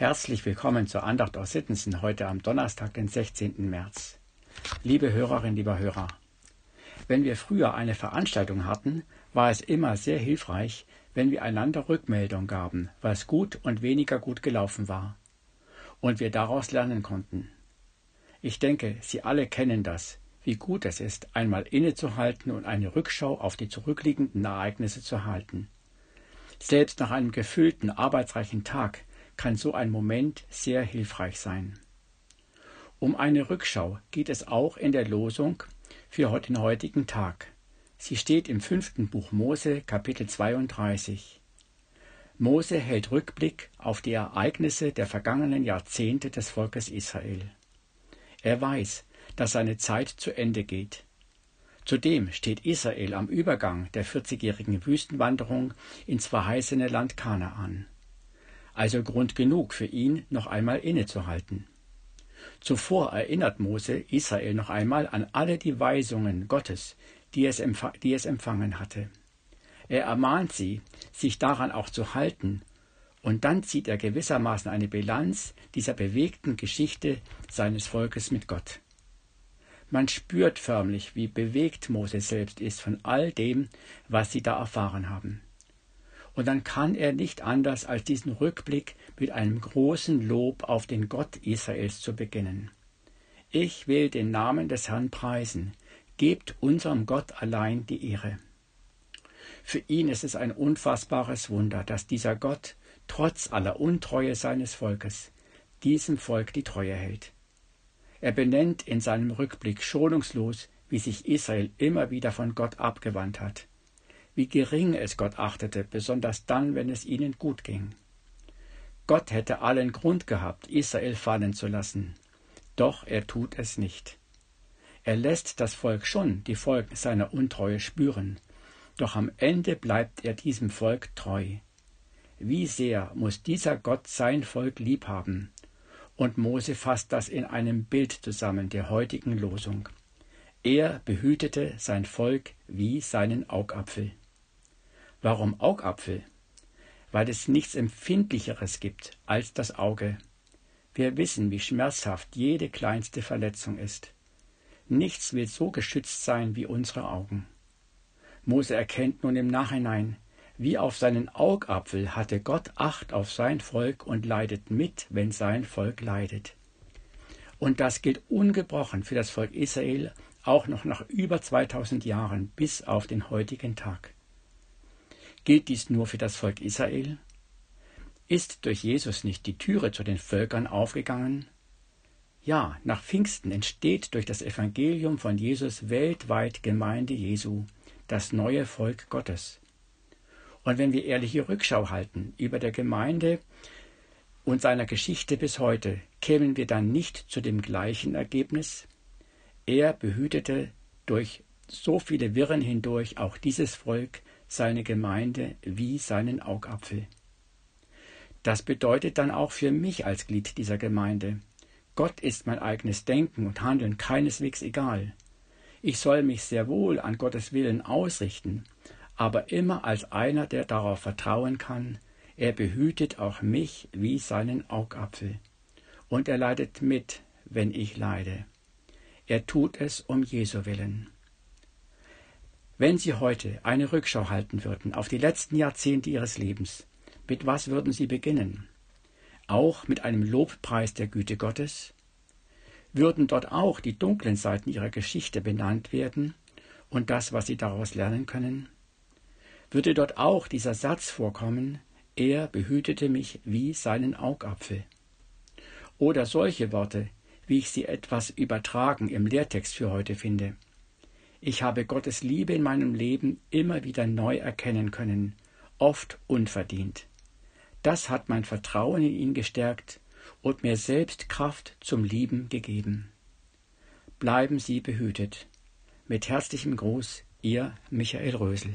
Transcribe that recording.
Herzlich willkommen zur Andacht aus Sittensen heute am Donnerstag, den 16. März. Liebe Hörerinnen, lieber Hörer, wenn wir früher eine Veranstaltung hatten, war es immer sehr hilfreich, wenn wir einander Rückmeldung gaben, was gut und weniger gut gelaufen war, und wir daraus lernen konnten. Ich denke, Sie alle kennen das, wie gut es ist, einmal innezuhalten und eine Rückschau auf die zurückliegenden Ereignisse zu halten. Selbst nach einem gefüllten, arbeitsreichen Tag kann so ein Moment sehr hilfreich sein. Um eine Rückschau geht es auch in der Losung für den heutigen Tag. Sie steht im fünften Buch Mose, Kapitel 32. Mose hält Rückblick auf die Ereignisse der vergangenen Jahrzehnte des Volkes Israel. Er weiß, dass seine Zeit zu Ende geht. Zudem steht Israel am Übergang der 40-jährigen Wüstenwanderung ins verheißene Land Kanaan also Grund genug für ihn, noch einmal innezuhalten. Zuvor erinnert Mose Israel noch einmal an alle die Weisungen Gottes, die es, die es empfangen hatte. Er ermahnt sie, sich daran auch zu halten, und dann zieht er gewissermaßen eine Bilanz dieser bewegten Geschichte seines Volkes mit Gott. Man spürt förmlich, wie bewegt Mose selbst ist von all dem, was sie da erfahren haben. Und dann kann er nicht anders, als diesen Rückblick mit einem großen Lob auf den Gott Israels zu beginnen. Ich will den Namen des Herrn preisen. Gebt unserem Gott allein die Ehre. Für ihn ist es ein unfassbares Wunder, dass dieser Gott, trotz aller Untreue seines Volkes, diesem Volk die Treue hält. Er benennt in seinem Rückblick schonungslos, wie sich Israel immer wieder von Gott abgewandt hat wie gering es Gott achtete, besonders dann, wenn es ihnen gut ging. Gott hätte allen Grund gehabt, Israel fallen zu lassen, doch er tut es nicht. Er lässt das Volk schon die Folgen seiner Untreue spüren, doch am Ende bleibt er diesem Volk treu. Wie sehr muss dieser Gott sein Volk lieb haben? Und Mose fasst das in einem Bild zusammen der heutigen Losung. Er behütete sein Volk wie seinen Augapfel. Warum Augapfel? Weil es nichts Empfindlicheres gibt als das Auge. Wir wissen, wie schmerzhaft jede kleinste Verletzung ist. Nichts will so geschützt sein wie unsere Augen. Mose erkennt nun im Nachhinein, wie auf seinen Augapfel hatte Gott Acht auf sein Volk und leidet mit, wenn sein Volk leidet. Und das gilt ungebrochen für das Volk Israel auch noch nach über 2000 Jahren bis auf den heutigen Tag. Gilt dies nur für das Volk Israel? Ist durch Jesus nicht die Türe zu den Völkern aufgegangen? Ja, nach Pfingsten entsteht durch das Evangelium von Jesus weltweit Gemeinde Jesu, das neue Volk Gottes. Und wenn wir ehrliche Rückschau halten über der Gemeinde und seiner Geschichte bis heute, kämen wir dann nicht zu dem gleichen Ergebnis? Er behütete durch so viele Wirren hindurch auch dieses Volk, seine Gemeinde wie seinen Augapfel. Das bedeutet dann auch für mich als Glied dieser Gemeinde. Gott ist mein eigenes Denken und Handeln keineswegs egal. Ich soll mich sehr wohl an Gottes Willen ausrichten, aber immer als einer, der darauf vertrauen kann, er behütet auch mich wie seinen Augapfel. Und er leidet mit, wenn ich leide. Er tut es um Jesu willen. Wenn Sie heute eine Rückschau halten würden auf die letzten Jahrzehnte Ihres Lebens, mit was würden Sie beginnen? Auch mit einem Lobpreis der Güte Gottes? Würden dort auch die dunklen Seiten Ihrer Geschichte benannt werden und das, was Sie daraus lernen können? Würde dort auch dieser Satz vorkommen, er behütete mich wie seinen Augapfel? Oder solche Worte, wie ich sie etwas übertragen im Lehrtext für heute finde. Ich habe Gottes Liebe in meinem Leben immer wieder neu erkennen können, oft unverdient. Das hat mein Vertrauen in ihn gestärkt und mir selbst Kraft zum Lieben gegeben. Bleiben Sie behütet. Mit herzlichem Gruß, Ihr Michael Rösel.